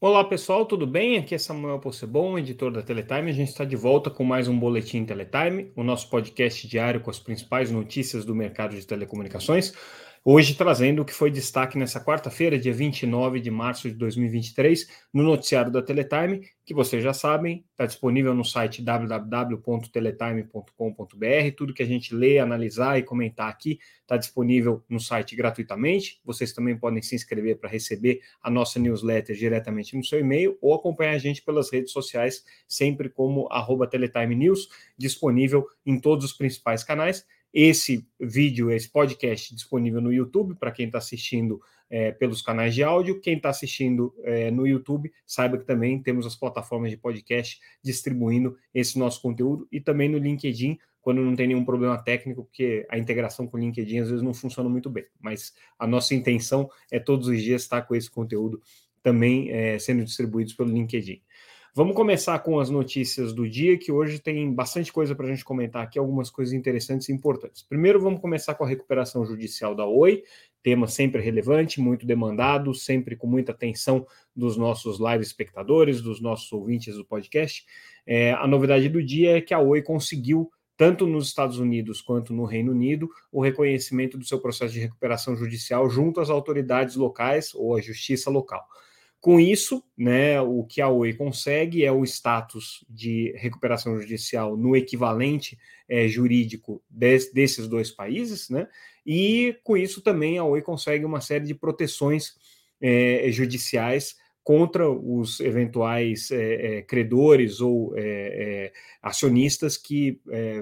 Olá pessoal, tudo bem? Aqui é Samuel Possebon, editor da Teletime. A gente está de volta com mais um Boletim Teletime, o nosso podcast diário com as principais notícias do mercado de telecomunicações. Hoje trazendo o que foi destaque nessa quarta-feira, dia 29 de março de 2023, no noticiário da Teletime, que vocês já sabem, está disponível no site www.teletime.com.br. Tudo que a gente lê, analisar e comentar aqui está disponível no site gratuitamente. Vocês também podem se inscrever para receber a nossa newsletter diretamente no seu e-mail ou acompanhar a gente pelas redes sociais, sempre como arroba Teletime News, disponível em todos os principais canais esse vídeo, esse podcast disponível no YouTube para quem está assistindo é, pelos canais de áudio. Quem está assistindo é, no YouTube, saiba que também temos as plataformas de podcast distribuindo esse nosso conteúdo e também no LinkedIn, quando não tem nenhum problema técnico, porque a integração com o LinkedIn às vezes não funciona muito bem. Mas a nossa intenção é todos os dias estar com esse conteúdo também é, sendo distribuídos pelo LinkedIn. Vamos começar com as notícias do dia, que hoje tem bastante coisa para a gente comentar aqui, algumas coisas interessantes e importantes. Primeiro, vamos começar com a recuperação judicial da Oi, tema sempre relevante, muito demandado, sempre com muita atenção dos nossos live espectadores, dos nossos ouvintes do podcast. É, a novidade do dia é que a Oi conseguiu tanto nos Estados Unidos quanto no Reino Unido, o reconhecimento do seu processo de recuperação judicial junto às autoridades locais ou à justiça local. Com isso, né, o que a Oi consegue é o status de recuperação judicial no equivalente é, jurídico des, desses dois países, né, e com isso também a Oi consegue uma série de proteções é, judiciais contra os eventuais é, é credores ou é, é, acionistas que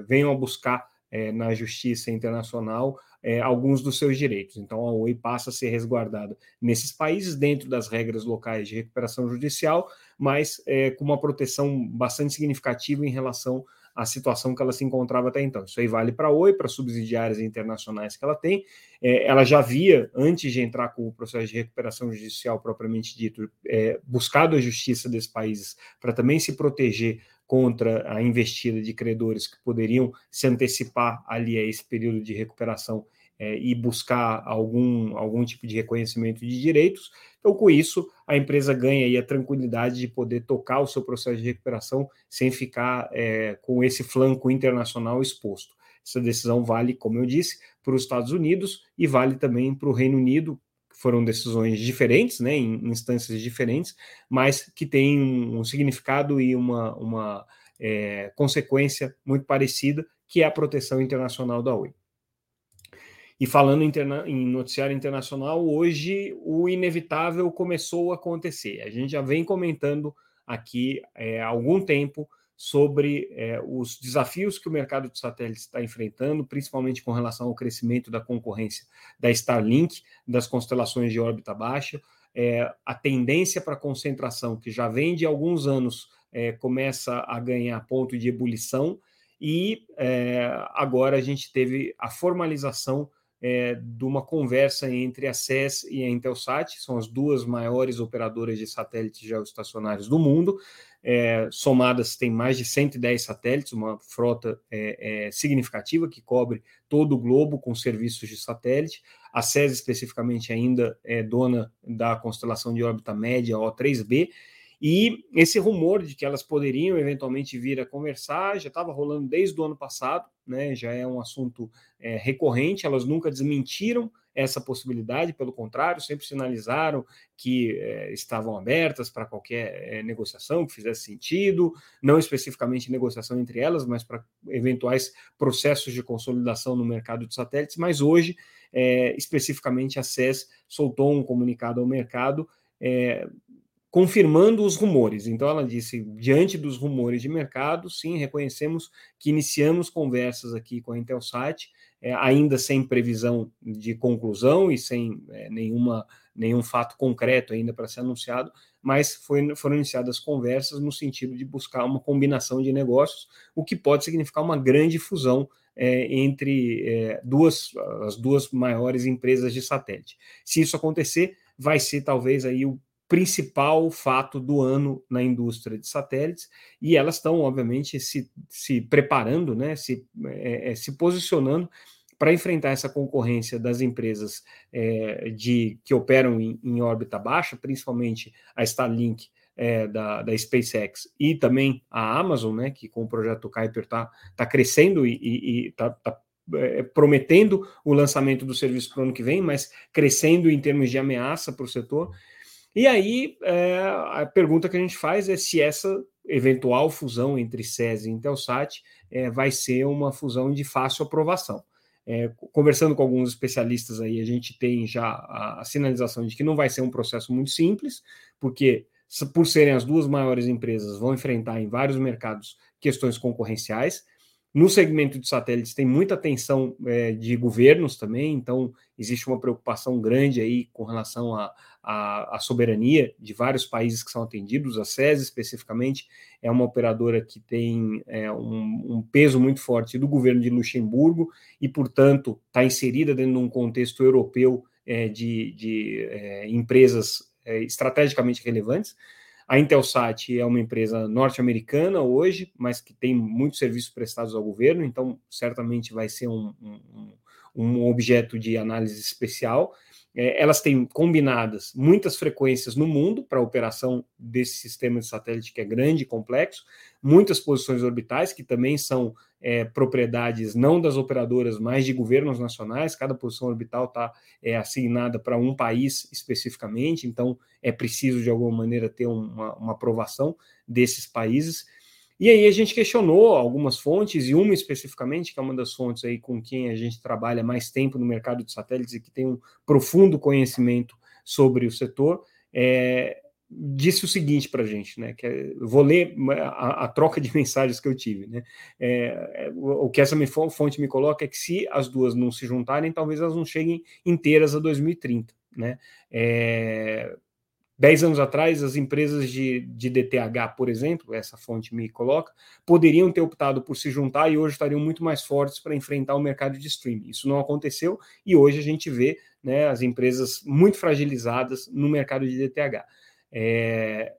venham a buscar na justiça internacional é, alguns dos seus direitos. Então, a Oi passa a ser resguardada nesses países, dentro das regras locais de recuperação judicial, mas é, com uma proteção bastante significativa em relação à situação que ela se encontrava até então. Isso aí vale para a Oi, para subsidiárias internacionais que ela tem. É, ela já havia, antes de entrar com o processo de recuperação judicial propriamente dito, é, buscado a justiça desses países para também se proteger contra a investida de credores que poderiam se antecipar ali a esse período de recuperação é, e buscar algum, algum tipo de reconhecimento de direitos. Então, com isso, a empresa ganha a tranquilidade de poder tocar o seu processo de recuperação sem ficar é, com esse flanco internacional exposto. Essa decisão vale, como eu disse, para os Estados Unidos e vale também para o Reino Unido, foram decisões diferentes, né, em instâncias diferentes, mas que têm um, significado e uma, uma é, consequência muito parecida, que é a proteção internacional da Oi. E falando interna em noticiário internacional, hoje o inevitável começou a acontecer. A gente já vem comentando aqui é, há algum tempo sobre é, os desafios que o mercado de satélites está enfrentando, principalmente com relação ao crescimento da concorrência da Starlink, das constelações de órbita baixa, é, a tendência para concentração, que já vem de alguns anos, é, começa a ganhar ponto de ebulição, e é, agora a gente teve a formalização é, de uma conversa entre a SES e a Intelsat, são as duas maiores operadoras de satélites geoestacionários do mundo, é, somadas tem mais de 110 satélites, uma frota é, é, significativa que cobre todo o globo com serviços de satélite. A SES especificamente ainda é dona da constelação de órbita média O3b, e esse rumor de que elas poderiam eventualmente vir a conversar já estava rolando desde o ano passado, né? já é um assunto é, recorrente, elas nunca desmentiram essa possibilidade, pelo contrário, sempre sinalizaram que é, estavam abertas para qualquer é, negociação que fizesse sentido, não especificamente negociação entre elas, mas para eventuais processos de consolidação no mercado de satélites. Mas hoje, é, especificamente, a SES soltou um comunicado ao mercado confirmando os rumores. Então, ela disse: diante dos rumores de mercado, sim, reconhecemos que iniciamos conversas aqui com a Intelsat, é, ainda sem previsão de conclusão e sem é, nenhuma, nenhum fato concreto ainda para ser anunciado, mas foi, foram iniciadas conversas no sentido de buscar uma combinação de negócios, o que pode significar uma grande fusão é, entre é, duas, as duas maiores empresas de satélite. Se isso acontecer, vai ser talvez aí o principal fato do ano na indústria de satélites, e elas estão, obviamente, se, se preparando, né, se, é, é, se posicionando para enfrentar essa concorrência das empresas é, de que operam em, em, órbita baixa, principalmente a Starlink é, da, da, SpaceX e também a Amazon, né, que com o projeto Kuiper está tá crescendo e está tá, é, prometendo o lançamento do serviço para o ano que vem, mas crescendo em termos de ameaça para o setor. E aí é, a pergunta que a gente faz é se essa eventual fusão entre SES e Intelsat é, vai ser uma fusão de fácil aprovação. É, conversando com alguns especialistas aí, a gente tem já a, a, sinalização de que não vai ser um processo muito simples, porque por serem as duas maiores empresas, vão enfrentar em vários mercados questões concorrenciais. No segmento de satélites tem muita tensão é, de governos também, então existe uma preocupação grande aí com relação à soberania de vários países que são atendidos. A SES, especificamente, é uma operadora que tem é, um, um, peso muito forte do governo de Luxemburgo e, portanto, está inserida dentro de um contexto europeu é, de, de é, empresas é, estrategicamente relevantes. A Intelsat é uma empresa norte-americana hoje, mas que tem muitos serviços prestados ao governo, então certamente vai ser um, um, um objeto de análise especial. É, elas têm combinadas muitas frequências no mundo para operação desse sistema de satélite que é grande e complexo, muitas posições orbitais que também são é, propriedades não das operadoras, mas de governos nacionais. Cada posição orbital está é, assignada para um país especificamente, então é preciso de alguma maneira ter uma, uma aprovação desses países. E aí a gente questionou algumas fontes, e uma especificamente, que é uma das fontes aí com quem a gente trabalha mais tempo no mercado de satélites e que tem um profundo conhecimento sobre o setor, é, disse o seguinte para a gente, né? Que é, vou ler a, a, troca de mensagens que eu tive, né? É, é o que essa fonte me coloca é que se as duas não se juntarem, talvez elas não cheguem inteiras a 2030, né? É, Dez anos atrás, as empresas de, de DTH, por exemplo, essa fonte me coloca, poderiam ter optado por se juntar e hoje estariam muito mais fortes para enfrentar o mercado de streaming. Isso não aconteceu e hoje a gente vê né, as empresas muito fragilizadas no mercado de DTH. É,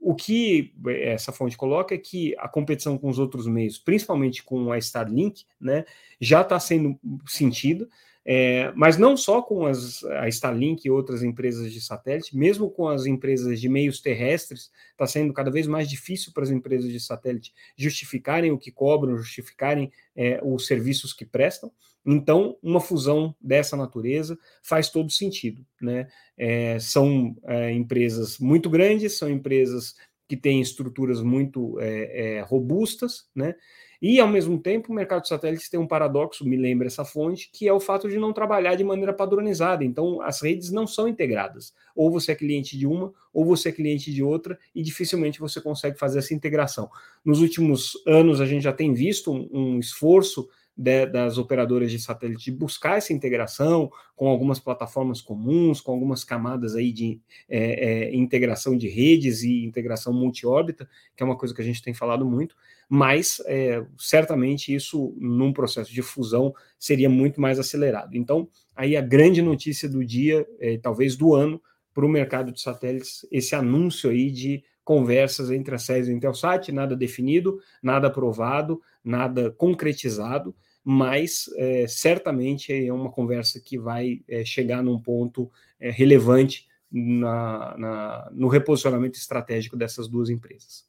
o que essa fonte coloca é que a competição com os outros meios, principalmente com a Starlink, né, já está sendo sentida. É, mas não só com as, a Starlink e outras empresas de satélite, mesmo com as empresas de meios terrestres, está sendo cada vez mais difícil para as empresas de satélite justificarem o que cobram, justificarem é, os serviços que prestam. Então, uma fusão dessa natureza faz todo sentido. Né? É, são é, empresas muito grandes, são empresas que têm estruturas muito é, é, robustas, né? E, ao mesmo tempo, o mercado de satélites tem um paradoxo, me lembra essa fonte, que é o fato de não trabalhar de maneira padronizada. Então, as redes não são integradas. Ou você é cliente de uma, ou você é cliente de outra, e dificilmente você consegue fazer essa integração. Nos últimos anos, a gente já tem visto um, um esforço de, das operadoras de satélite de buscar essa integração com algumas plataformas comuns, com algumas camadas aí de é, é, integração de redes e integração multiórbita, que é uma coisa que a gente tem falado muito, mas é, certamente isso, num processo de fusão, seria muito mais acelerado. Então, aí a grande notícia do dia, é, talvez do ano, para o mercado de satélites, esse anúncio aí de conversas entre a SES e a Intelsat, nada definido, nada aprovado, nada concretizado, mas é, certamente é uma conversa que vai é, chegar num ponto é, relevante na, na, no reposicionamento estratégico dessas duas empresas.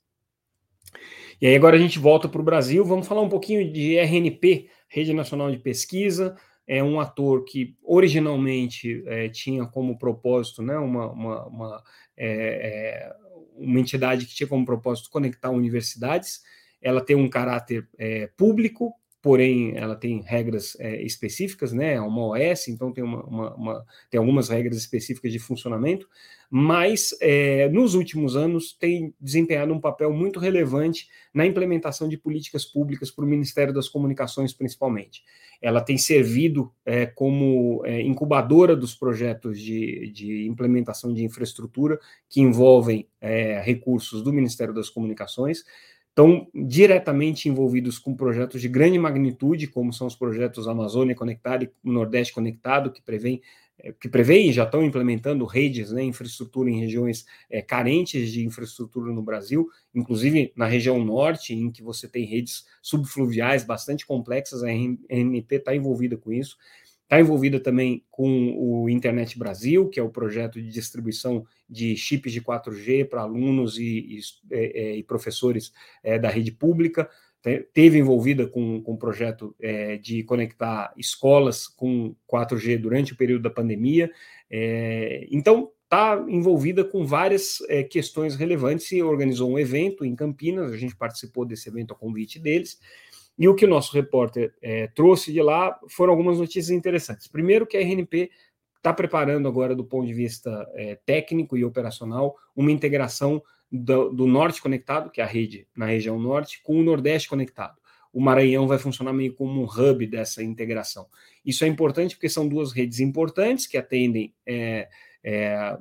E aí agora a gente volta para o Brasil, vamos falar um pouquinho de RNP, Rede Nacional de Pesquisa, é um ator que originalmente é, tinha como propósito né, uma, uma, uma, é, é uma entidade que tinha como propósito conectar universidades, ela tem um caráter é, público, porém ela tem regras é, específicas, né? É uma OS, então tem, uma, uma, uma, tem algumas regras específicas de funcionamento, mas é, nos últimos anos tem desempenhado um papel muito relevante na implementação de políticas públicas para o Ministério das Comunicações, principalmente. Ela tem servido é, como é, incubadora dos projetos de, de, implementação de infraestrutura que envolvem é, recursos do Ministério das Comunicações estão diretamente envolvidos com projetos de grande magnitude, como são os projetos Amazônia Conectada e Nordeste Conectado, que prevêem que prevêem já estão implementando redes, né, infraestrutura em regiões é, carentes de infraestrutura no Brasil, inclusive na região norte, em que você tem redes subfluviais bastante complexas, a RNP está envolvida com isso. Está envolvida também com o Internet Brasil, que é o projeto de distribuição de chips de 4G para alunos e, e, e professores é, da rede pública. Teve envolvida com, com um projeto é, de conectar escolas com 4G durante o período da pandemia. É, então, está envolvida com várias é, questões relevantes e organizou um evento em Campinas, a gente participou desse evento a convite deles, e o que o nosso repórter é, trouxe de lá foram algumas notícias interessantes. Primeiro, que a RNP está preparando agora, do ponto de vista é, técnico e operacional, uma integração do, do, Norte Conectado, que é a rede na região norte, com o Nordeste Conectado. O Maranhão vai funcionar meio como um hub dessa integração. Isso é importante porque são duas redes importantes que atendem é, é,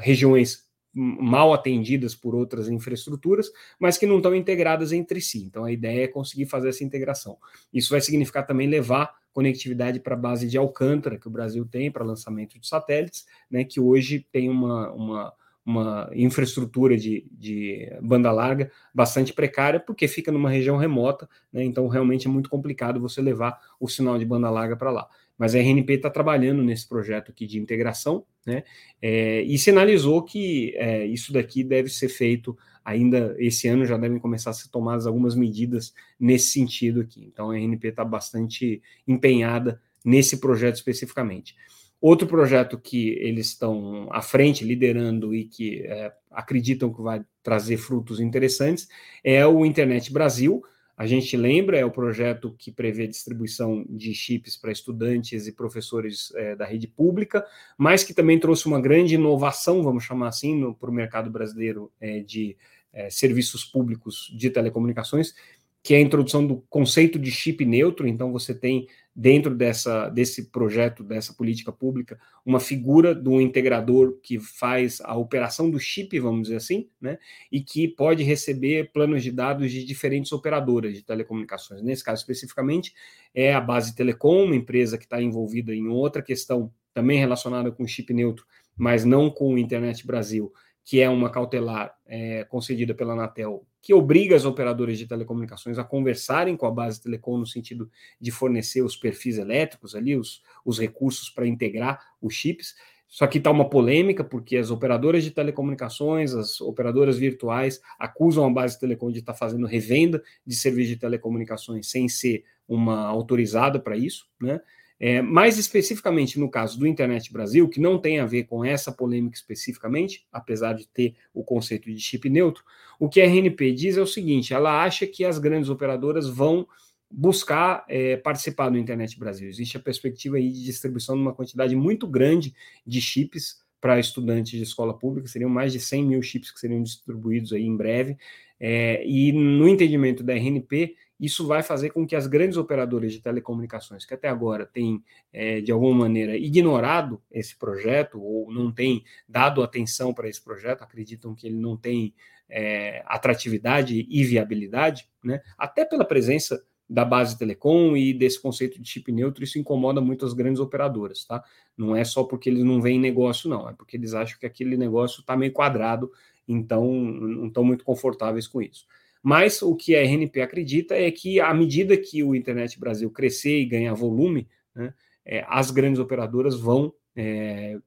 regiões mal atendidas por outras infraestruturas, mas que não estão integradas entre si. Então, a ideia é conseguir fazer essa integração. Isso vai significar também levar conectividade para a base de Alcântara, que o Brasil tem para lançamento de satélites, né, que hoje tem uma, uma uma infraestrutura de, de banda larga bastante precária, porque fica numa região remota, né, então realmente é muito complicado você levar o sinal de banda larga para lá. Mas a RNP está trabalhando nesse projeto aqui de integração, né, é, e sinalizou que é, isso daqui deve ser feito ainda esse ano, já devem começar a ser tomadas algumas medidas nesse sentido aqui. Então a RNP está bastante empenhada nesse projeto especificamente. Outro projeto que eles estão à frente, liderando e que é, acreditam que vai trazer frutos interessantes é o Internet Brasil. A gente lembra, é o projeto que prevê a distribuição de chips para estudantes e professores é, da rede pública, mas que também trouxe uma grande inovação, vamos chamar assim, para o mercado brasileiro é, de é, serviços públicos de telecomunicações, que é a introdução do conceito de chip neutro. Então, você tem dentro dessa, desse projeto, dessa política pública, uma figura do integrador que faz a operação do chip, vamos dizer assim, né? E que pode receber planos de dados de diferentes operadoras de telecomunicações. Nesse caso especificamente, é a Base Telecom, uma empresa que está envolvida em outra questão também relacionada com chip neutro, mas não com o Internet Brasil, que é uma cautelar é, concedida pela Anatel, que obriga as operadoras de telecomunicações a conversarem com a base telecom no sentido de fornecer os perfis elétricos ali, os, os recursos para integrar os chips. Só que está uma polêmica, porque as operadoras de telecomunicações, as operadoras virtuais, acusam a base telecom de estar tá fazendo revenda de serviço de telecomunicações sem ser uma autorizada para isso, né? É, mais especificamente no caso do Internet Brasil, que não tem a ver com essa polêmica especificamente, apesar de ter o conceito de chip neutro, o que a RNP diz é o seguinte: ela acha que as grandes operadoras vão buscar é, participar do Internet Brasil. Existe a perspectiva aí de distribuição de uma quantidade muito grande de chips para estudantes de escola pública, seriam mais de 100 mil chips que seriam distribuídos aí em breve, é, e no entendimento da RNP, isso vai fazer com que as grandes operadoras de telecomunicações, que até agora têm, é, de alguma maneira, ignorado esse projeto ou não têm dado atenção para esse projeto, acreditam que ele não tem é, atratividade e viabilidade, né? até pela presença da base telecom e desse conceito de chip neutro, isso incomoda muito as grandes operadoras, tá? Não é só porque eles não veem negócio, não, é porque eles acham que aquele negócio está meio quadrado, então não estão muito confortáveis com isso. Mas o que a RNP acredita é que, à medida que o Internet Brasil crescer e ganhar volume, né, é, as grandes operadoras vão é,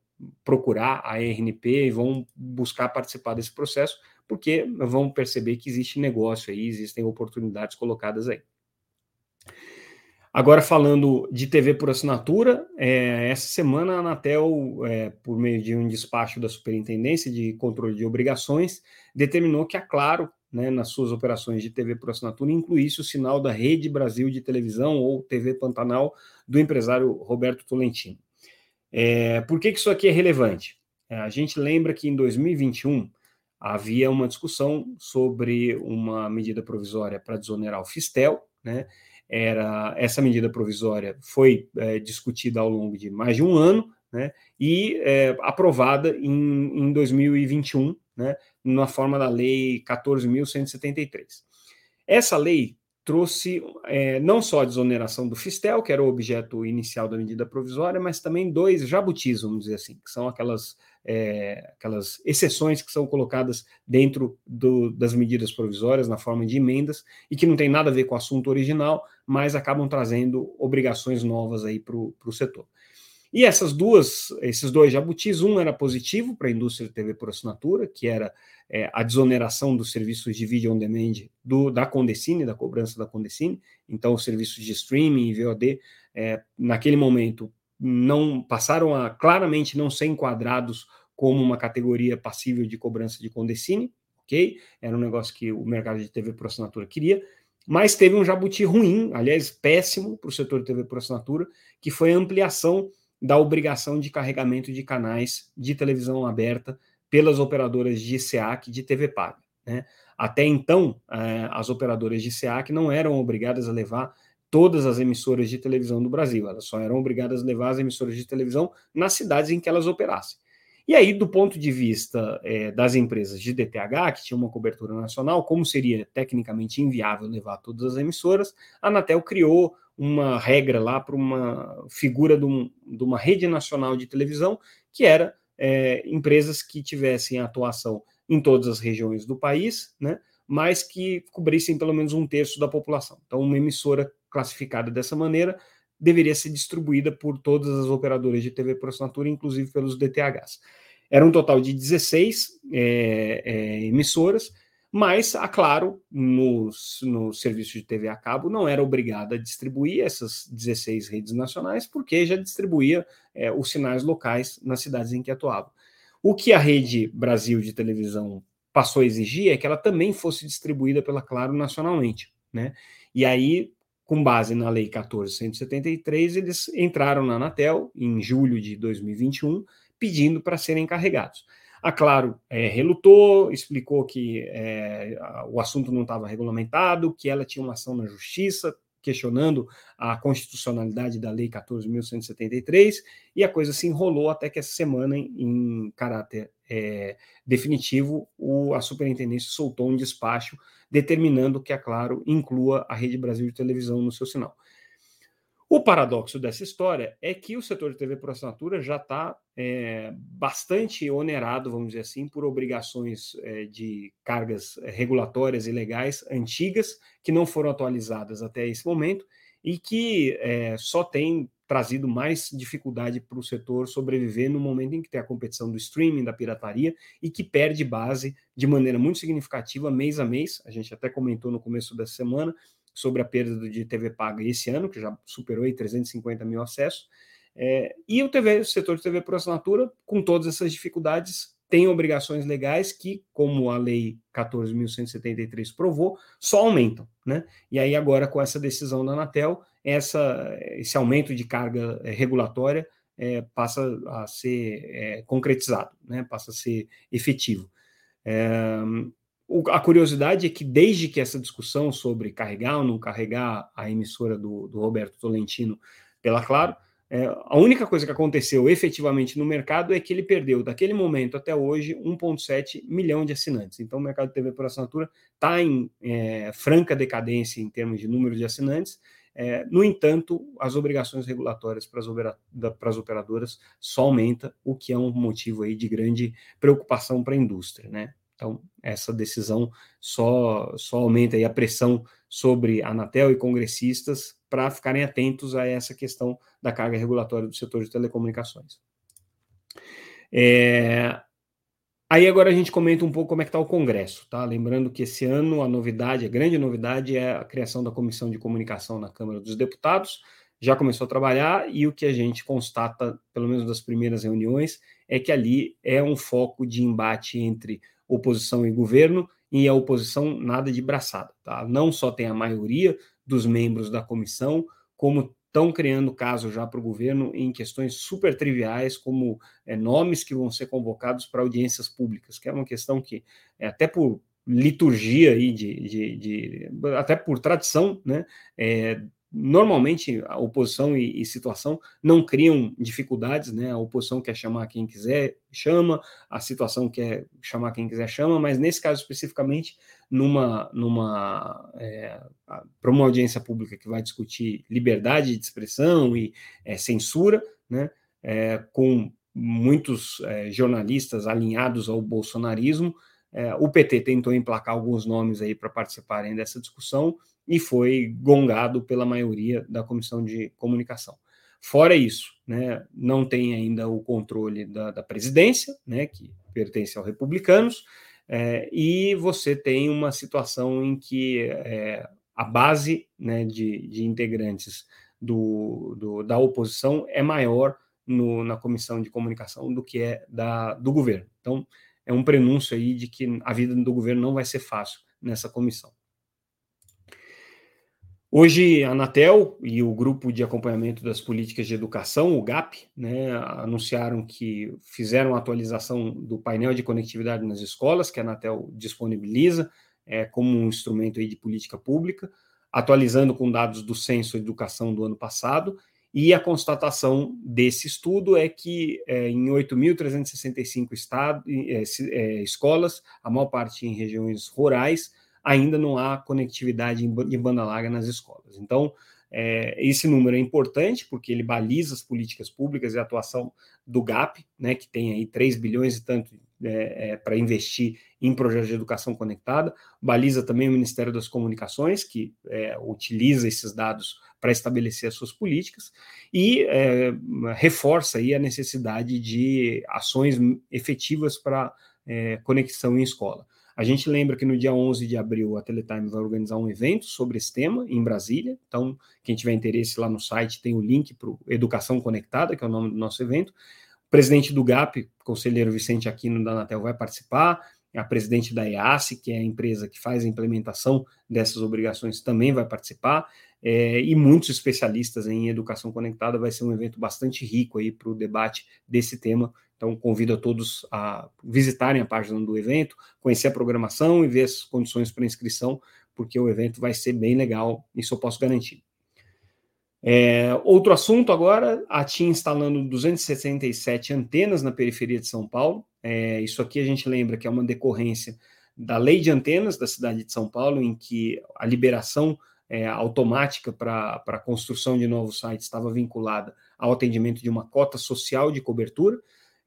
procurar a RNP e vão buscar participar desse processo, porque vão perceber que existe negócio aí, existem oportunidades colocadas aí. Agora, falando de TV por assinatura, é, essa semana a Anatel, é, por meio de um despacho da Superintendência de Controle de Obrigações, determinou que a Claro né, nas suas operações de TV por assinatura, incluísse o sinal da Rede Brasil de Televisão ou TV Pantanal do empresário Roberto Tolentino. É, por que, que isso aqui é relevante? É, a gente lembra que em 2021 havia uma discussão sobre uma medida provisória para desonerar o Fistel, né? Era, essa medida provisória foi é, discutida ao longo de mais de um ano, né? E é, aprovada em, em 2021, né, na forma da Lei 14.173. Essa lei trouxe é, não só a desoneração do Fistel, que era o objeto inicial da medida provisória, mas também dois jabutis, vamos dizer assim, que são aquelas, é, aquelas exceções que são colocadas dentro do, das medidas provisórias na forma de emendas e que não tem nada a ver com o assunto original, mas acabam trazendo obrigações novas aí para o setor. E essas duas, esses dois jabutis, um era positivo para a indústria de TV por assinatura, que era é, a desoneração dos serviços de vídeo on demand do, da Condecine, da cobrança da Condecine. Então, os serviços de streaming e VOD, é, naquele momento, não passaram a claramente não ser enquadrados como uma categoria passível de cobrança de Condecine, ok? Era um negócio que o mercado de TV por assinatura queria. Mas teve um jabuti ruim, aliás, péssimo para o setor de TV por assinatura, que foi a ampliação da obrigação de carregamento de canais de televisão aberta pelas operadoras de SEAC de TV paga. Né? Até então, eh, as operadoras de SEAC não eram obrigadas a levar todas as emissoras de televisão do Brasil, elas só eram obrigadas a levar as emissoras de televisão nas cidades em que elas operassem. E aí, do ponto de vista eh, das empresas de DTH, que tinham uma cobertura nacional, como seria tecnicamente inviável levar todas as emissoras, a Anatel criou uma regra lá para uma figura de, um, de, uma rede nacional de televisão, que era é, empresas que tivessem atuação em todas as regiões do país, né, mas que cobrissem pelo menos um terço da população. Então, uma emissora classificada dessa maneira deveria ser distribuída por todas as operadoras de TV por assinatura, inclusive pelos DTHs. Era um total de 16 é, é, emissoras, mas a Claro, no, no serviço de TV a cabo, não era obrigada a distribuir essas 16 redes nacionais, porque já distribuía é, os sinais locais nas cidades em que atuava. O que a Rede Brasil de televisão passou a exigir é que ela também fosse distribuída pela Claro nacionalmente. Né? E aí, com base na Lei 14.173, eles entraram na Anatel em julho de 2021, pedindo para serem encarregados. A Claro é, relutou, explicou que é, o assunto não estava regulamentado, que ela tinha uma ação na justiça questionando a constitucionalidade da Lei 14.173, e a coisa se enrolou até que essa semana, em, em caráter é, definitivo, o, a superintendência soltou um despacho determinando que a Claro inclua a Rede Brasil de televisão no seu sinal. O paradoxo dessa história é que o setor de TV por assinatura já está é, bastante onerado, vamos dizer assim, por obrigações é, de cargas é, regulatórias e legais antigas, que não foram atualizadas até esse momento e que é, só tem trazido mais dificuldade para o setor sobreviver no momento em que tem a competição do streaming, da pirataria, e que perde base de maneira muito significativa mês a mês. A gente até comentou no começo dessa semana sobre a perda de TV paga esse ano, que já superou aí 350 mil acessos. É, e o, TV, o setor de TV por assinatura, com todas essas dificuldades, tem obrigações legais que, como a Lei 14.173 provou, só aumentam. Né? E aí, agora, com essa decisão da Anatel, essa, esse aumento de carga é, regulatória é, passa a ser é, concretizado, né? passa a ser efetivo. O, a curiosidade é que, desde que essa discussão sobre carregar ou não carregar a emissora do, do Roberto Tolentino pela Claro, é, a única coisa que aconteceu efetivamente no mercado é que ele perdeu, daquele momento até hoje, 1,7 milhão de assinantes. Então, o mercado de TV por assinatura está em é, franca decadência em termos de número de assinantes. É, no entanto, as obrigações regulatórias para as, opera, operadoras só aumenta, o que é um motivo aí de grande preocupação para a indústria, né? Então, essa decisão só, só aumenta a pressão sobre a Anatel e congressistas para ficarem atentos a essa questão da carga regulatória do setor de telecomunicações. É, aí agora a gente comenta um pouco como é que está o Congresso, tá? Lembrando que esse ano a novidade, a grande novidade é a criação da Comissão de Comunicação na Câmara dos Deputados, já começou a trabalhar e o que a gente constata, pelo menos das primeiras reuniões, é que ali é um foco de embate entre oposição e governo, e a oposição nada de braçada. Tá? Não só tem a maioria dos membros da comissão, como estão criando caso já para o governo em questões super triviais, como é, nomes que vão ser convocados para audiências públicas, que é uma questão que, é, até por liturgia aí de, de, de, até por tradição, né, é, normalmente a oposição e, e, situação não criam dificuldades, né? A oposição quer chamar quem quiser, chama, a situação quer chamar quem quiser, chama, mas nesse caso especificamente, numa, numa é, para uma audiência pública que vai discutir liberdade de expressão e é, censura, né, é, com muitos é, jornalistas alinhados ao bolsonarismo. É, o PT tentou emplacar alguns nomes aí para participarem dessa discussão e foi gongado pela maioria da comissão de comunicação. Fora isso, né, não tem ainda o controle da, da presidência, né, que pertence aos republicanos, é, e você tem uma situação em que é, a base né, de, de integrantes do, do, da oposição é maior no, na comissão de comunicação do que é da, do governo. Então, é um prenúncio aí de que a vida do governo não vai ser fácil nessa comissão. Hoje, a Anatel e o Grupo de Acompanhamento das Políticas de Educação, o GAP, né, anunciaram que fizeram a atualização do painel de conectividade nas escolas, que a Anatel disponibiliza é, como um instrumento aí de política pública, atualizando com dados do Censo Educação do ano passado, e a constatação desse estudo é que é, em 8.365 é, é, escolas, a maior parte em regiões rurais, ainda não há conectividade de banda larga nas escolas. Então, é, esse número é importante porque ele baliza as políticas públicas e a atuação do GAP, né, que tem aí 3 bilhões e tanto é, é, para investir em projetos de educação conectada, baliza também o Ministério das Comunicações, que é, utiliza esses dados para estabelecer as suas políticas, e é, reforça aí a necessidade de ações efetivas para é, conexão em escola. A gente lembra que no dia 11 de abril a Teletime vai organizar um evento sobre esse tema em Brasília. Então, quem tiver interesse lá no site tem o link para Educação Conectada, que é o nome do nosso evento. O presidente do GAP, conselheiro Vicente Aquino da Anatel, vai participar. A presidente da EASE, que é a empresa que faz a implementação dessas obrigações, também vai participar. É, e muitos especialistas em educação conectada. Vai ser um evento bastante rico aí para o debate desse tema então, convido a todos a visitarem a página do evento, conhecer a programação e ver as condições para inscrição, porque o evento vai ser bem legal, isso eu posso garantir. É, outro assunto agora, a TIM instalando 267 antenas na periferia de São Paulo. É, isso aqui a gente lembra que é uma decorrência da lei de antenas da cidade de São Paulo, em que a liberação é, automática para a construção de novos sites estava vinculada ao atendimento de uma cota social de cobertura.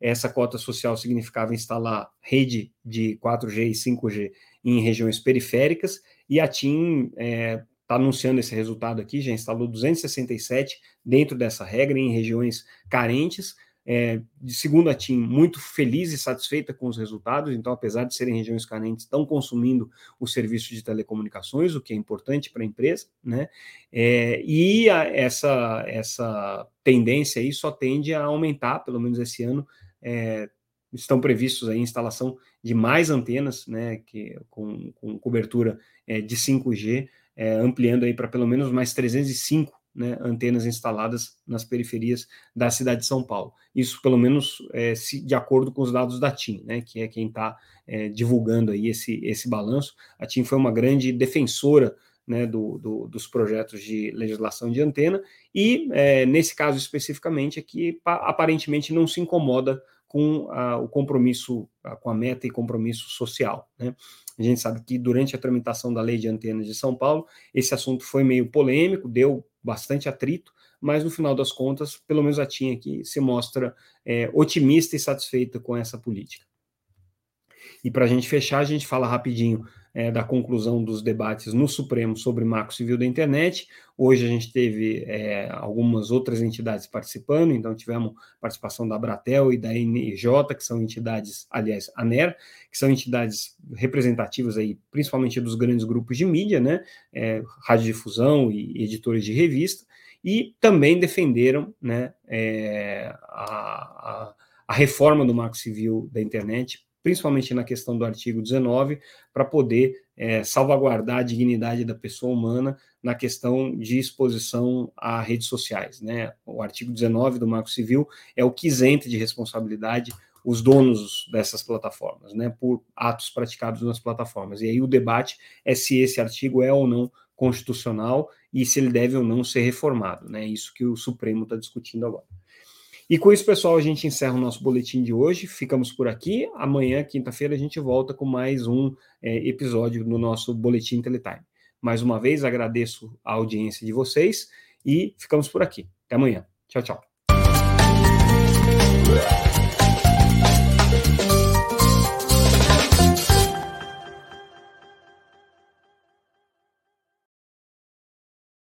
Essa cota social significava instalar rede de 4G e 5G em regiões periféricas, e a TIM está é, tá anunciando esse resultado aqui, já instalou 267 dentro dessa regra em regiões carentes. É, segundo a TIM, muito feliz e satisfeita com os resultados, então, apesar de serem regiões carentes, estão consumindo o serviço de telecomunicações, o que é importante para a empresa, né? É, e a, essa, essa tendência aí só tende a aumentar, pelo menos esse ano, é, estão previstos a instalação de mais antenas, né, que, com, com cobertura é, de 5G, é, ampliando aí para pelo menos mais 305 né, antenas instaladas nas periferias da cidade de São Paulo. Isso, pelo menos, é, se, de acordo com os dados da TIM, né, que é quem está é, divulgando aí esse, esse balanço. A TIM foi uma grande defensora né, do, do, dos projetos de legislação de antena, e é, nesse caso especificamente é que aparentemente não se incomoda com a, o compromisso, a, com a meta e compromisso social. Né? A gente sabe que durante a tramitação da lei de antenas de São Paulo, esse assunto foi meio polêmico, deu bastante atrito, mas no final das contas, pelo menos a TIM aqui se mostra é, otimista e satisfeita com essa política. E para a gente fechar, a gente fala rapidinho é, da conclusão dos debates no Supremo sobre marco civil da internet. Hoje a gente teve é, algumas outras entidades participando, então tivemos participação da Abratel e da NJ, que são entidades, aliás, a NER, que são entidades representativas aí, principalmente dos grandes grupos de mídia, né, é, radiodifusão e editores de revista, e também defenderam né, é, a, a, a reforma do marco civil da internet principalmente na questão do artigo 19, para poder é, salvaguardar a dignidade da pessoa humana na questão de exposição a redes sociais. Né? O artigo 19 do Marco Civil é o que isenta de responsabilidade os donos dessas plataformas, né, por atos praticados nas plataformas. E aí o debate é se esse artigo é ou não constitucional e se ele deve ou não ser reformado, né? Isso que o Supremo está discutindo agora. E com isso, pessoal, a gente encerra o nosso boletim de hoje. Ficamos por aqui. Amanhã, quinta-feira, a gente volta com mais um é, episódio no nosso Boletim Teletime. Mais uma vez, agradeço a audiência de vocês e ficamos por aqui. Até amanhã. Tchau, tchau.